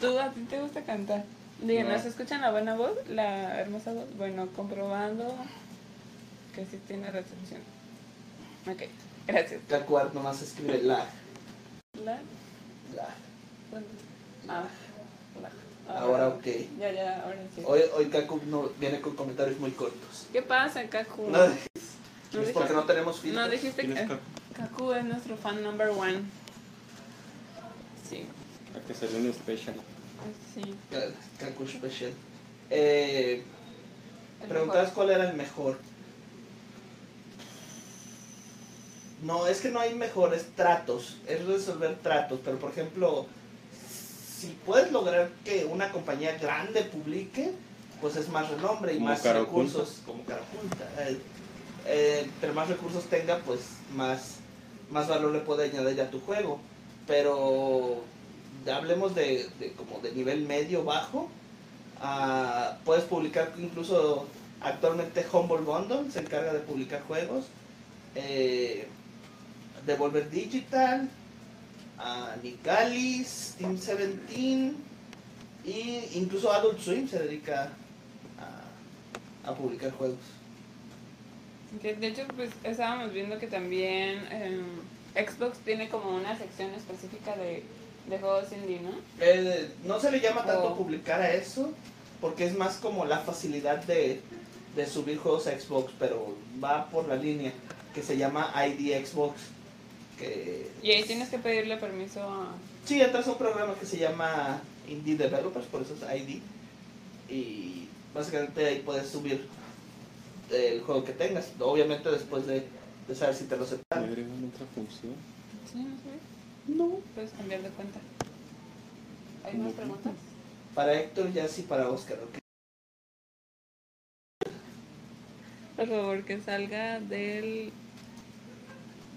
Speaker 1: ¿Tú a ti te gusta cantar? Díganos,
Speaker 3: No.
Speaker 1: ¿se escuchan la buena voz? La hermosa voz. Bueno, comprobando que sí tiene recepción. Ok, gracias.
Speaker 2: Cacuar nomás escribe la.
Speaker 1: La,
Speaker 2: la.
Speaker 1: ah, la.
Speaker 2: Ahora ok.
Speaker 1: Ya, ya, ahora sí.
Speaker 2: Hoy, hoy Cacu no, viene con comentarios muy cortos.
Speaker 1: ¿Qué pasa, Kaku?
Speaker 2: No,
Speaker 1: No
Speaker 2: es porque no tenemos filtros.
Speaker 1: No, dijiste
Speaker 3: ¿Quién es
Speaker 1: que Kaku es nuestro fan number one. Sí,
Speaker 3: Para que salió un special.
Speaker 1: sí.
Speaker 2: Cacu Special. Eh, preguntabas cuál era el mejor. No, es que no hay mejores tratos, es resolver tratos, pero por ejemplo, si puedes lograr que una compañía grande publique, pues es más renombre y
Speaker 3: Como
Speaker 2: más
Speaker 3: oculta.
Speaker 2: recursos, como cara oculta. Eh, eh, pero más recursos tenga, pues más, más valor le puede añadir a tu juego. Pero hablemos de, de como de nivel medio bajo, ah, puedes publicar incluso actualmente Humble Bundle se encarga de publicar juegos. Eh, Devolver Digital, a Nicalis, Team 17 y incluso Adult Swim se dedica a, a publicar juegos.
Speaker 1: De hecho, pues estábamos viendo que también em, Xbox tiene como una sección específica de, de juegos indie, ¿no?
Speaker 2: Eh, no se le llama tanto
Speaker 1: Oh.
Speaker 2: publicar a eso, porque es más como la facilidad de, de subir juegos a Xbox, pero va por la línea que se llama ID Xbox. Que
Speaker 1: Y ahí tienes que pedirle permiso a...
Speaker 2: Sí, entras a un programa que se llama Indie Developers, por eso es ID. Y básicamente ahí puedes subir el juego que tengas. Obviamente después de, de saber si te lo
Speaker 3: ¿Le
Speaker 2: aceptan.
Speaker 3: agregan otra función?
Speaker 1: ¿Sí? ¿No sabes?
Speaker 2: No.
Speaker 1: Puedes cambiar de cuenta. ¿Hay más preguntas?
Speaker 2: Para Héctor ya sí, para Oscar. ok.
Speaker 1: Por favor, que salga del...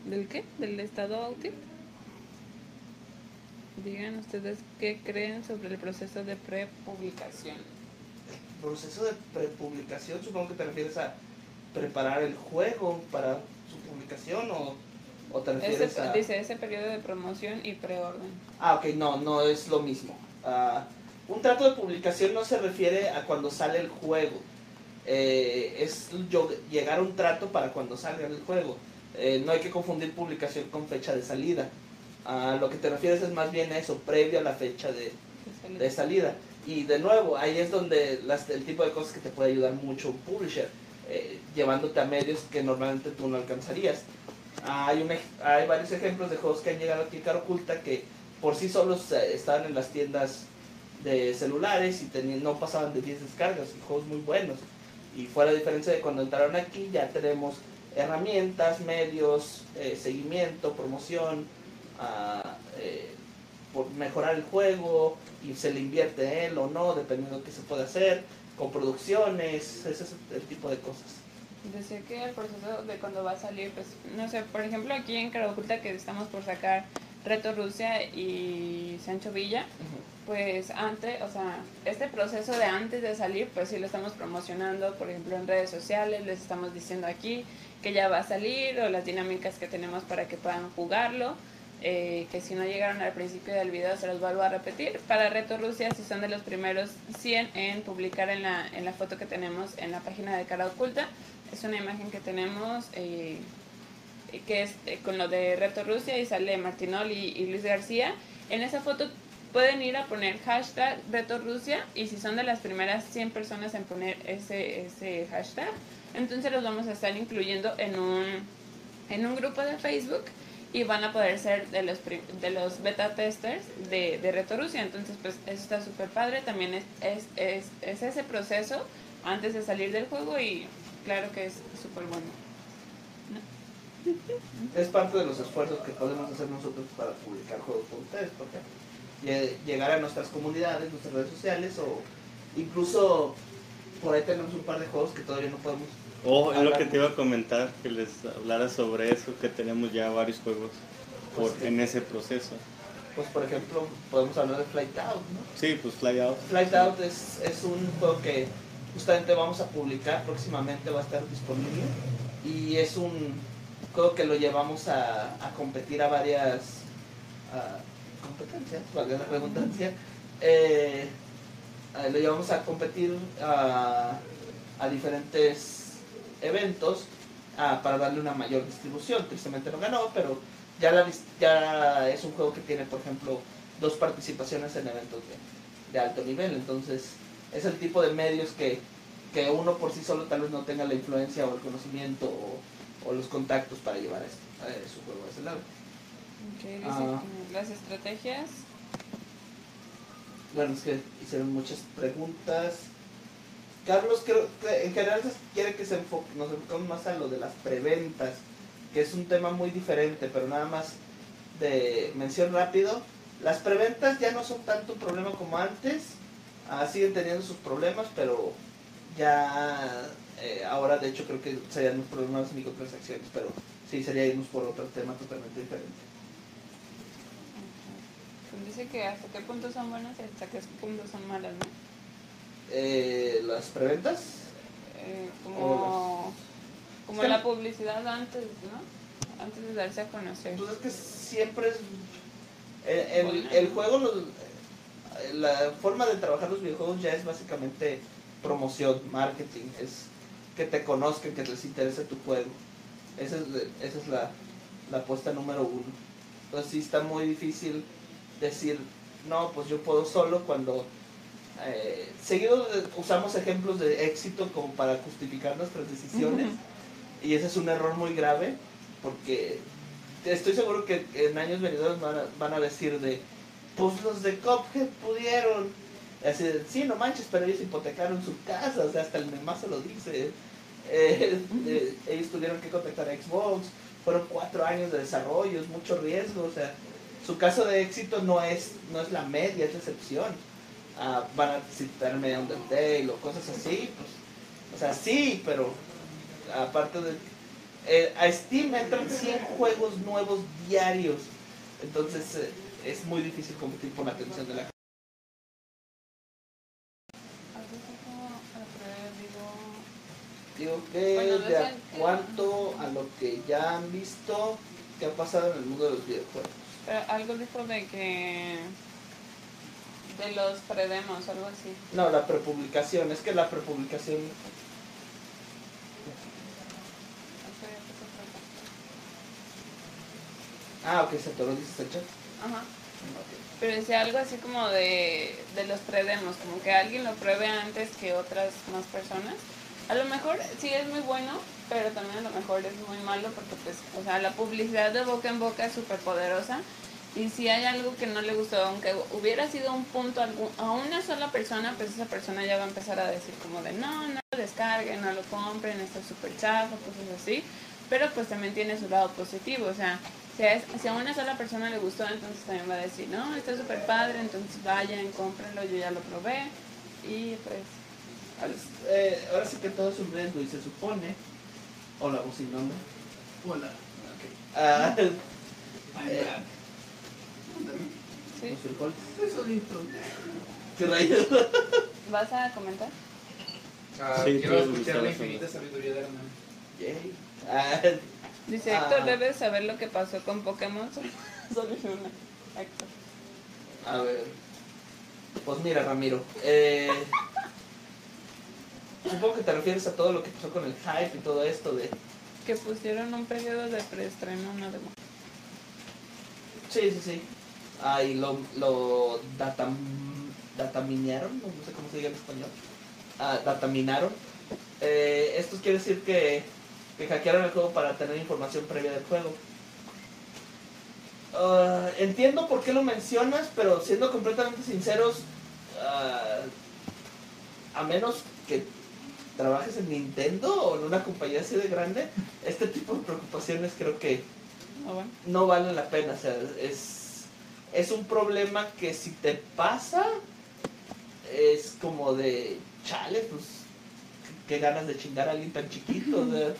Speaker 1: ¿Del qué? ¿Del estado útil? Digan ustedes qué creen sobre el proceso de prepublicación.
Speaker 2: proceso de prepublicación, supongo que te refieres a preparar el juego para su publicación o, ¿O te
Speaker 1: Ese,
Speaker 2: refieres a...?
Speaker 1: Dice ese periodo de promoción y preorden.
Speaker 2: Ah, ok, no, no es lo mismo. Ah, un trato de publicación no se refiere a cuando sale el juego. Eh, es yo- llegar a un trato para cuando salga el juego. Eh, no hay que confundir publicación con fecha de salida. Lo que te refieres es más bien a eso, previo a la fecha de, de salida. Y de nuevo, ahí es donde las, el tipo de cosas que te puede ayudar mucho un publisher, eh, llevándote a medios que normalmente tú no alcanzarías. Hay, varios ejemplos de juegos que han llegado aquí a Cara Oculta que por sí solos eh, estaban en las tiendas de celulares y tenían, no pasaban de 10 descargas y juegos muy buenos. Y fue la diferencia de cuando entraron aquí, ya tenemos herramientas, medios, eh, seguimiento, promoción, ah, eh, por mejorar el juego y se le invierte él o no, dependiendo de qué se puede hacer, con producciones, ese es el tipo de cosas.
Speaker 1: Decía que el proceso de cuando va a salir, pues, no sé, por ejemplo, aquí en Cara Oculta que estamos por sacar Reto Rusia y Sancho Villa, pues antes, o sea, este proceso de antes de salir, pues sí lo estamos promocionando, por ejemplo, en redes sociales, les estamos diciendo aquí que ya va a salir o las dinámicas que tenemos para que puedan jugarlo. eh, que si no llegaron al principio del video se los vuelvo a repetir. Para Reto Rusia, si son de los primeros 100 en publicar en la, en la foto que tenemos en la página de Cara Oculta, es una imagen que tenemos eh, que es eh, con lo de Reto Rusia y sale Martinol y, y Luis García. En esa foto pueden ir a poner hashtag Reto Rusia y si son de las primeras 100 personas en poner ese, ese hashtag, entonces los vamos a estar incluyendo en un, en un grupo de Facebook y van a poder ser de los, de los beta testers de, de Reto Rusia. Entonces, pues eso está súper padre. También es, es, es, es ese proceso antes de salir del juego y claro que es súper bueno.
Speaker 2: Es parte de los esfuerzos que podemos hacer nosotros para publicar juegos con ustedes, por ejemplo. Lle- Llegar a nuestras comunidades, nuestras redes sociales o incluso por ahí tenemos un par de juegos que todavía no podemos.
Speaker 3: Oh, es lo que te iba a comentar, que les hablara sobre eso, que tenemos ya varios juegos por,
Speaker 2: Pues sí.
Speaker 3: en ese proceso.
Speaker 2: Pues por ejemplo, podemos hablar de Flight Out, ¿no?
Speaker 3: Sí, pues Fly Out.
Speaker 2: Flight Out es, es un juego que justamente vamos a publicar próximamente, va a estar disponible. Y es un juego que lo llevamos a, a competir a varias competencias, valga la redundancia. Eh, eh, lo llevamos a competir a, a diferentes eventos para darle una mayor distribución. Tristemente no ganó, pero ya, la, ya es un juego que tiene, por ejemplo, dos participaciones en eventos de, de alto nivel. Entonces, es el tipo de medios que, que uno por sí solo tal vez no tenga la influencia o el conocimiento o, o los contactos para llevar esto, eh, su juego a ese lado.
Speaker 1: Ok, dice
Speaker 2: Ah.
Speaker 1: que las estrategias.
Speaker 2: Bueno, es que hicieron muchas preguntas. Carlos, creo que en general quiere que se enfoque, nos enfoquemos más a lo de las preventas, que es un tema muy diferente, pero nada más de mención rápido. Las preventas ya no son tanto un problema como antes, ah, siguen teniendo sus problemas, pero ya eh, ahora de hecho creo que serían los problemas de microtransacciones, pero sí sería irnos por otro tema totalmente diferente.
Speaker 1: Pues dice que hasta qué punto son buenas y hasta qué punto son malas, ¿no?
Speaker 2: Eh, las preventas,
Speaker 1: Eh, como como la publicidad antes, ¿no? Antes de darse a conocer.
Speaker 2: Pues es que siempre es. El, el- el juego, los- la forma de trabajar los videojuegos ya es básicamente promoción, marketing. Es que te conozcan, que les interese tu juego. Esa es, esa es la, la apuesta número uno. Entonces, sí está muy difícil decir, no, pues yo puedo solo cuando. eh, seguido usamos ejemplos de éxito como para justificar nuestras decisiones. Y ese es un error muy grave porque estoy seguro que en años venideros van a, van a decir de, pues los de Cophead pudieron. Así sí, no manches, pero ellos hipotecaron su casa, o sea, hasta el memazo lo dice. Eh, eh, ellos tuvieron que contactar a Xbox, fueron cuatro años de desarrollo, es mucho riesgo, o sea, su caso de éxito no es, no es la media, es la excepción. Ah, van a citarme a Undertale o cosas así, pues, o sea, sí, pero aparte de eh, a Steam entran 100 juegos nuevos diarios. Entonces es muy difícil competir por la atención de la gente.
Speaker 1: Algo así como, a ver, digo,
Speaker 2: Digo que
Speaker 1: Bueno,
Speaker 2: de cuanto a lo que ya han visto, que ha pasado en el mundo de los videojuegos.
Speaker 1: Pero algo dijo de que. de los predemos, algo así.
Speaker 2: No, la prepublicación. Es que la prepublicación. Ah, ok, se te lo dices el chat.
Speaker 1: Ajá. Pero decía algo así como de, de los predemos, como que alguien lo pruebe antes que otras más personas. A lo mejor sí es muy bueno, pero también a lo mejor es muy malo porque pues, o sea, la publicidad de boca en boca es súper poderosa. Y si hay algo que no le gustó, aunque hubiera sido un punto a una sola persona, pues esa persona ya va a empezar a decir como de no, no lo descarguen, no lo compren, está súper chafa, cosas así. Pero pues también tiene su lado positivo, o sea, si a, si a una sola persona le gustó, entonces también va a decir, no, está súper padre, entonces vayan, cómprenlo, yo ya lo probé. Y Pues,
Speaker 2: eh, ahora sí que todo es un riesgo y se supone. Hola, vos sin nombre.
Speaker 5: Hola.
Speaker 2: Ah, Eh. [LAUGHS]
Speaker 1: ¿sí?
Speaker 2: ¿Qué rayos? [LAUGHS]
Speaker 1: ¿Vas a comentar?
Speaker 4: Ah,
Speaker 3: Sí,
Speaker 4: quiero escuchar la infinita sabiduría de Hernán.
Speaker 2: Yay. Ah,
Speaker 1: Dice
Speaker 2: Ah.
Speaker 1: Héctor, debes saber lo que pasó con Pokémon. [LAUGHS] Solo una. Héctor.
Speaker 2: a ver. Pues mira, Ramiro. Eh, supongo que te refieres a todo lo que pasó con el hype y todo esto de.
Speaker 1: Que pusieron un periodo de preestreno, una demo.
Speaker 2: Sí, sí, sí. Ah, y lo, lo datam, dataminaron, no no sé cómo se diga en español. Ah, dataminaron. Eh, esto quiere decir que, que hackearon el juego para tener información previa del juego. Ah, entiendo por qué lo mencionas, pero siendo completamente sinceros, ah, a menos que trabajes en Nintendo o en una compañía así de grande, este tipo de preocupaciones creo que
Speaker 1: bueno.
Speaker 2: no vale la pena. O sea, es, es un problema que si te pasa, es como de, chale, pues, qué ganas de chingar a alguien tan chiquito. o sea.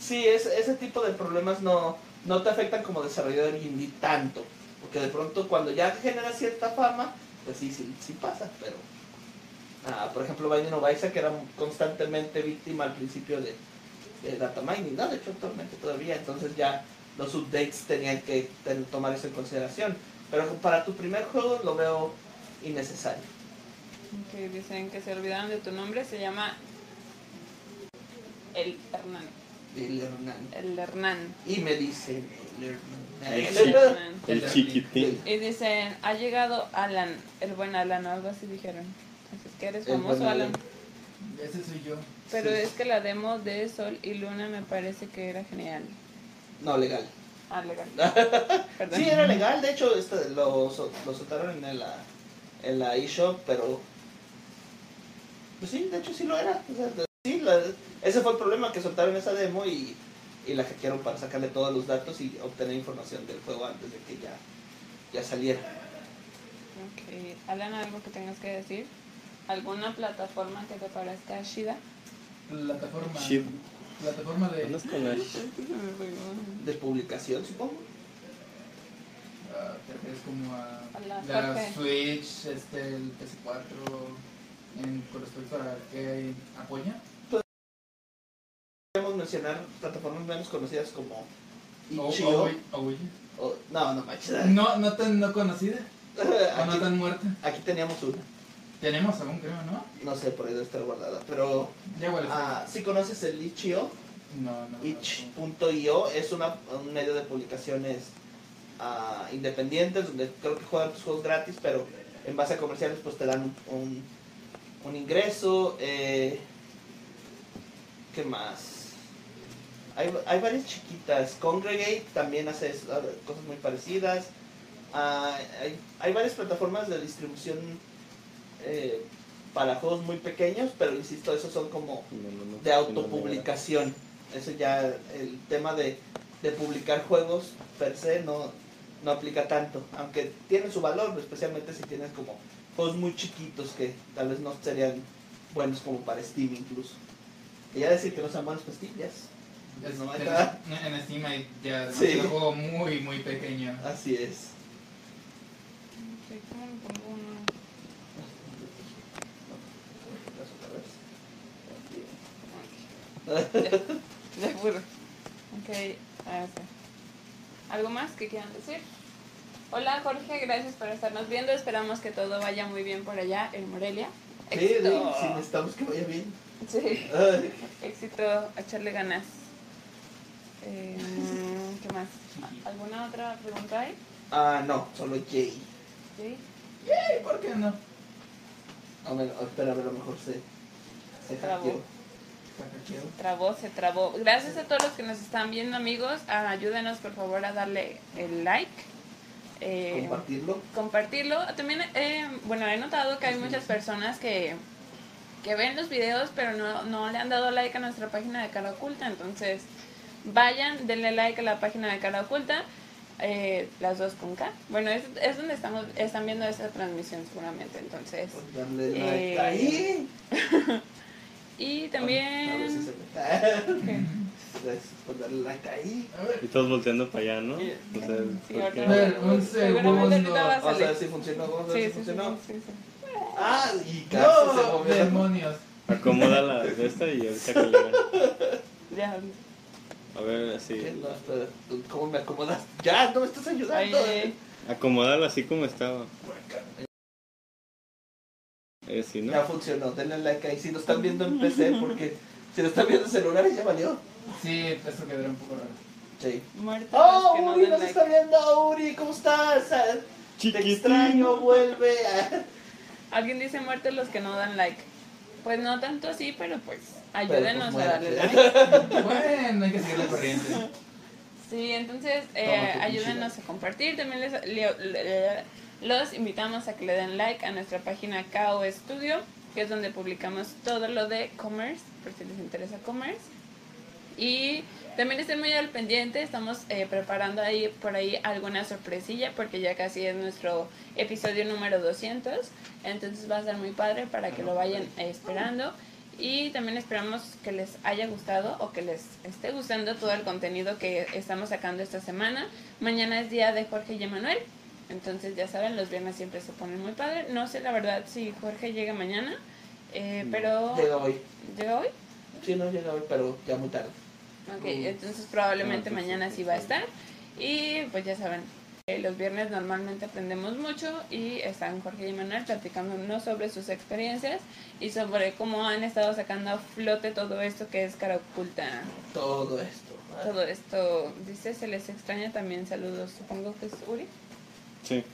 Speaker 2: sí, es, ese tipo de problemas no, no te afectan como desarrollador indie tanto. Porque de pronto cuando ya generas cierta fama, pues sí, sí, sí pasa, pero... por ejemplo, Binding of Isaac era constantemente víctima al principio de, de data mining, ¿no? De hecho, actualmente todavía, entonces ya los updates tenían que ten- tomar eso en consideración. Pero para tu primer juego lo veo innecesario.
Speaker 1: Que dicen que se olvidaron de tu nombre, se llama El Hernán.
Speaker 2: El Hernán.
Speaker 1: El Hernán.
Speaker 2: Y me dicen el
Speaker 3: El
Speaker 2: Hernán.
Speaker 3: chico.
Speaker 1: Hernán.
Speaker 3: El chiquitín.
Speaker 1: Y dicen, ha llegado Alan, el buen Alan, o algo así dijeron. Que eres
Speaker 2: El
Speaker 1: famoso, Alan.
Speaker 4: Ese soy yo.
Speaker 1: Pero
Speaker 2: Sí.
Speaker 1: es que la demo de Sol y Luna me parece que era genial.
Speaker 2: No, legal.
Speaker 1: Ah, legal. [LAUGHS] Perdón.
Speaker 2: Sí, era legal. De hecho, este, lo, lo soltaron en la, en la eShop, pero... Pues sí, de hecho sí lo era. O sea, de- sí, la- ese fue el problema, que soltaron esa demo y, y la hackearon para sacarle todos los datos y obtener información del juego antes de que ya, ya saliera.
Speaker 1: Ok. Alan, ¿algo que tengas que decir? ¿Alguna plataforma que te parezca Shida?
Speaker 4: Plataforma.
Speaker 3: Shit.
Speaker 4: Plataforma de.
Speaker 3: ¿Andas con la [LAUGHS] [LAUGHS]
Speaker 2: De publicación, supongo.
Speaker 4: te refieres como a.
Speaker 1: La Jorge.
Speaker 4: Switch, este, el PS4. En, con respecto a qué apoya.
Speaker 2: Podemos mencionar plataformas menos conocidas como
Speaker 4: O-
Speaker 2: Itch.io.
Speaker 4: o- oye.
Speaker 2: o- no, no.
Speaker 4: No, no tan no conocida. [LAUGHS] O no tan muerta.
Speaker 2: aquí teníamos una.
Speaker 4: Tenemos aún, creo, ¿no?
Speaker 2: No sé, por ahí debe estar guardada. Pero
Speaker 4: Ya
Speaker 2: ah, si conoces el Itch.io,
Speaker 4: no, no.
Speaker 2: itch.io es una, un medio de publicaciones ah, independientes donde creo que juegan tus juegos gratis, pero en base a comerciales pues te dan un, un, un ingreso. Eh, ¿Qué más? Hay, hay varias chiquitas. Congregate también hace cosas muy parecidas. Ah, hay, hay varias plataformas de distribución eh, para juegos muy pequeños, pero insisto, esos son como de autopublicación. Eso ya, el tema de, de publicar juegos per se no, no aplica tanto, aunque tienen su valor, especialmente si tienes como juegos muy chiquitos que tal vez no serían buenos como para Steam incluso. Y ya decir que no sean buenos para Steam, ya es-
Speaker 4: Es-
Speaker 2: no,
Speaker 4: en, Steam hay ya [LAUGHS]
Speaker 2: Sí.
Speaker 4: un juego muy, muy pequeño.
Speaker 2: Así es. [LAUGHS]
Speaker 1: De puro. Ok, ah, sí. ¿Algo más que quieran decir? Hola Jorge, gracias por estarnos viendo. Esperamos que todo vaya muy bien por allá en Morelia.
Speaker 2: Sí, sí, sí, necesitamos que vaya bien.
Speaker 1: Sí,
Speaker 2: Ay,
Speaker 1: éxito, a echarle ganas. Eh, ¿Qué más? ¿Alguna otra pregunta hay?
Speaker 2: Ah, no, solo Jay.
Speaker 1: ¿Sí?
Speaker 4: Ey, ¿Por qué no?
Speaker 2: A ver, espera, a ver, a lo mejor se, se hackeó.
Speaker 1: Trabó, se trabó. Gracias a todos los que nos están viendo, amigos. Ah, ayúdenos, por favor, a darle el like. Eh,
Speaker 2: Compartirlo.
Speaker 1: compartirlo. También, eh, bueno, he notado que hay muchas personas que, que ven los videos, pero no, no le han dado like a nuestra página de Cara Oculta. Entonces, vayan, denle like a la página de Cara Oculta. eh, las dos con K. Bueno, es, es donde estamos, están viendo esta transmisión seguramente. Entonces,
Speaker 2: like
Speaker 1: Eh,
Speaker 2: ahí. [LAUGHS]
Speaker 1: y [LAUGHS]
Speaker 2: A ver
Speaker 1: también...
Speaker 2: si se.
Speaker 3: Y todos volteando para allá, ¿no? O
Speaker 2: Sí.
Speaker 3: sea,
Speaker 1: Sí,
Speaker 3: ¿por
Speaker 1: ahorita
Speaker 3: qué?
Speaker 4: A ver, un segundo.
Speaker 1: ahorita va a
Speaker 2: Vamos a
Speaker 1: salir.
Speaker 2: ver si funcionó. Vamos a ver
Speaker 1: Sí,
Speaker 2: si funcionó.
Speaker 1: sí, sí.
Speaker 2: Ah, y casi se
Speaker 4: No,
Speaker 2: movió.
Speaker 4: demonios.
Speaker 3: Acomoda la de esta y ahorita que le. [LAUGHS]
Speaker 1: Ya.
Speaker 3: A ver, así.
Speaker 2: ¿Qué? No, espera, ¿tú ¿Cómo me acomodas? Ya, no me estás ayudando.
Speaker 1: Ay,
Speaker 3: Acomódala así como estaba. Eh, sí, ¿no?
Speaker 2: Ya funcionó, denle like ahí si lo están viendo en PC, [LAUGHS] porque si lo están viendo en celulares ya valió.
Speaker 4: Sí, eso quedará un poco raro.
Speaker 2: Sí. ¡Oh,
Speaker 1: no
Speaker 2: Uri nos
Speaker 1: like.
Speaker 2: está viendo! ¡Uri, ¿cómo estás? Ah, Te extraño, vuelve.
Speaker 1: Alguien dice muertos los que no dan like. Pues no tanto así, pero pues
Speaker 2: Pero,
Speaker 1: ayúdenos
Speaker 2: pues,
Speaker 1: a darle like. [LAUGHS]
Speaker 4: Bueno, hay que seguir la corriente.
Speaker 1: Sí, entonces eh, ayúdenos a compartir. También les, le- le- los invitamos a que le den like a nuestra página KO Studio, que es donde publicamos todo lo de commerce, por si les interesa commerce. Y también estén muy al pendiente, estamos eh, preparando ahí por ahí alguna sorpresilla porque ya casi es nuestro episodio número 200, entonces va a ser muy padre para que lo vayan eh, esperando. Y también esperamos que les haya gustado o que les esté gustando todo el contenido que estamos sacando esta semana. Mañana es día de Jorge y Emanuel, entonces ya saben, los viernes siempre se ponen muy padre. No sé la verdad si Jorge llega mañana, eh, pero...
Speaker 2: Llega hoy.
Speaker 1: ¿Llega hoy?
Speaker 2: Sí, no llega hoy, pero ya muy tarde.
Speaker 1: Ok, entonces probablemente
Speaker 3: Ah,
Speaker 1: mañana sí va a estar. Y pues ya saben, eh, los viernes normalmente aprendemos mucho y están Jorge y Manuel platicándonos sobre sus experiencias y sobre cómo han estado sacando a flote todo esto que es cara oculta.
Speaker 2: Todo esto.
Speaker 1: Todo esto, dice, se les extraña también, saludos, supongo que es Uri.
Speaker 3: Sí.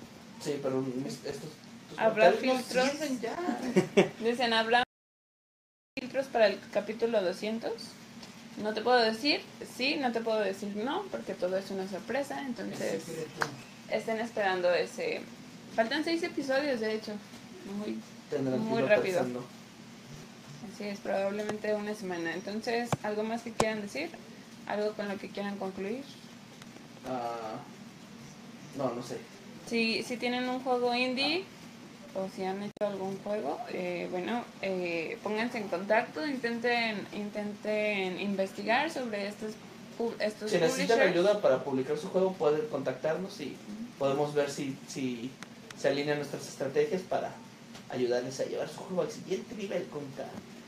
Speaker 2: Sí, pero estos.
Speaker 1: Habrá filtros.
Speaker 2: ya. [LAUGHS]
Speaker 1: Dicen, ¿habrá filtros para el capítulo 200? No te puedo decir sí, no te puedo decir no, porque todo es una sorpresa, entonces estén esperando ese... Faltan seis episodios, de hecho. Muy,
Speaker 2: Tendrán
Speaker 1: Muy rápido.
Speaker 2: pensando.
Speaker 1: así es, probablemente una semana. Entonces, ¿algo más que quieran decir? ¿Algo con lo que quieran concluir?
Speaker 2: Ah, no, no sé.
Speaker 1: Si, si tienen un juego indie o si han hecho algún juego, eh, bueno, eh, pónganse en contacto, intenten, intenten investigar sobre estos, estos
Speaker 2: Si necesitan ayuda para publicar su juego, pueden contactarnos y podemos ver si, si se alinean nuestras estrategias para ayudarles a llevar su juego al siguiente nivel con.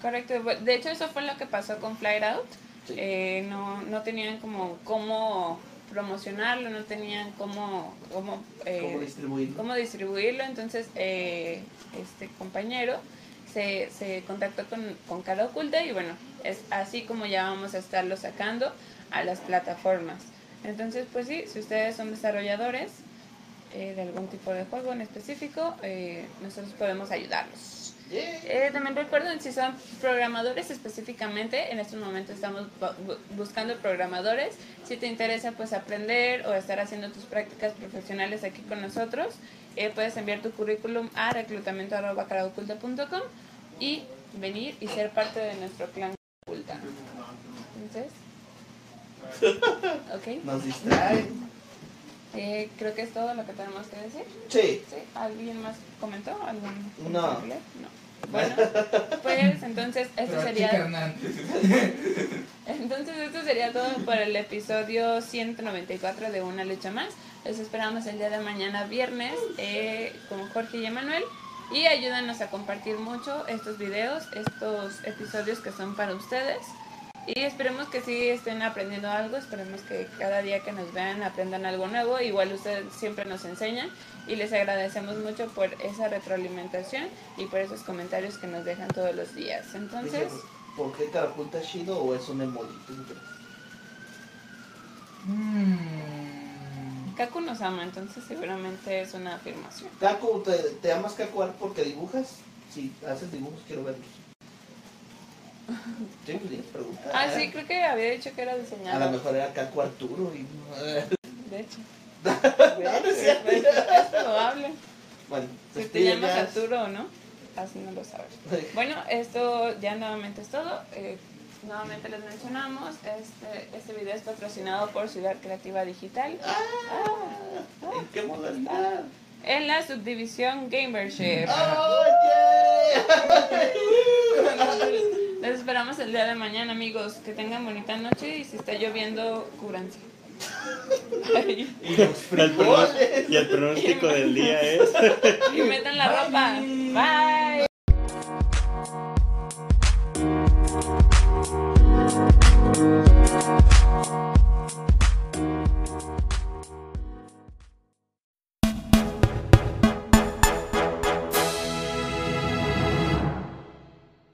Speaker 1: Correcto, de hecho eso fue lo que pasó con Flight Out.
Speaker 2: Sí.
Speaker 1: Eh, no, no tenían como cómo promocionarlo, no tenían cómo, cómo, eh,
Speaker 2: ¿Cómo distribuirlo?
Speaker 1: cómo distribuirlo. Entonces, eh, este compañero se, se contactó con, con Cara Oculta y bueno, es así como ya vamos a estarlo sacando a las plataformas. Entonces, pues sí, si ustedes son desarrolladores eh, de algún tipo de juego en específico, eh, nosotros podemos ayudarlos. Eh, también recuerden, si son programadores específicamente, en estos momentos estamos bu- bu- buscando programadores. Si te interesa pues aprender o estar haciendo tus prácticas profesionales aquí con nosotros, eh, puedes enviar tu currículum a reclutamiento.caraoculta.com y venir y ser parte de nuestro clan oculta. Entonces, ok,
Speaker 2: Nos distraen.
Speaker 1: eh, creo que es todo lo que tenemos que decir.
Speaker 2: Sí.
Speaker 1: ¿Sí? ¿Alguien más comentó? ¿Algún
Speaker 2: No.
Speaker 1: No. Bueno, pues entonces esto
Speaker 4: Pero
Speaker 1: sería [LAUGHS] entonces esto sería todo por el episodio 194 de Una Lucha Más. Los esperamos el día de mañana viernes eh, con Jorge y Emanuel. Y ayúdanos a compartir mucho estos videos, estos episodios que son para ustedes. Y esperemos que sí estén aprendiendo algo, esperemos que cada día que nos vean aprendan algo nuevo. Igual ustedes siempre nos enseñan y les agradecemos mucho por esa retroalimentación y por esos comentarios que nos dejan todos los días. Entonces,
Speaker 2: ¿Por qué Carapunta es chido o es un emoji? ¿Tú qué crees?
Speaker 4: Mm.
Speaker 1: Kaku nos ama, entonces seguramente es una afirmación.
Speaker 2: Kaku, ¿te, te amas Kaku porque dibujas? Si haces dibujos, quiero verlos. Pregunta.
Speaker 1: Ah, sí, creo que había dicho que era
Speaker 2: A lo
Speaker 1: diseñador.
Speaker 2: mejor era Kaku Arturo y...
Speaker 1: De hecho. [LAUGHS]
Speaker 2: no es cierto.
Speaker 1: Es, es probable.
Speaker 2: Bueno,
Speaker 1: Si te
Speaker 2: despide
Speaker 1: llamas
Speaker 2: ya.
Speaker 1: Arturo o no, así no lo sabes. [LAUGHS] Bueno, esto ya nuevamente es todo. Eh, nuevamente les mencionamos, este, este video es patrocinado por Ciudad Creativa Digital.
Speaker 2: Ah, ¿En qué modalidad?
Speaker 1: En la subdivisión Gamership.
Speaker 2: ¡Oh, [LAUGHS]
Speaker 1: Les esperamos el día de mañana, amigos. Que tengan bonita noche y si está lloviendo, cúbranse. [LAUGHS] Ay!
Speaker 2: Y los
Speaker 3: El pronóstico-
Speaker 2: frijoles.
Speaker 3: y el pronóstico del día es...
Speaker 1: y metan la ropa. Bye.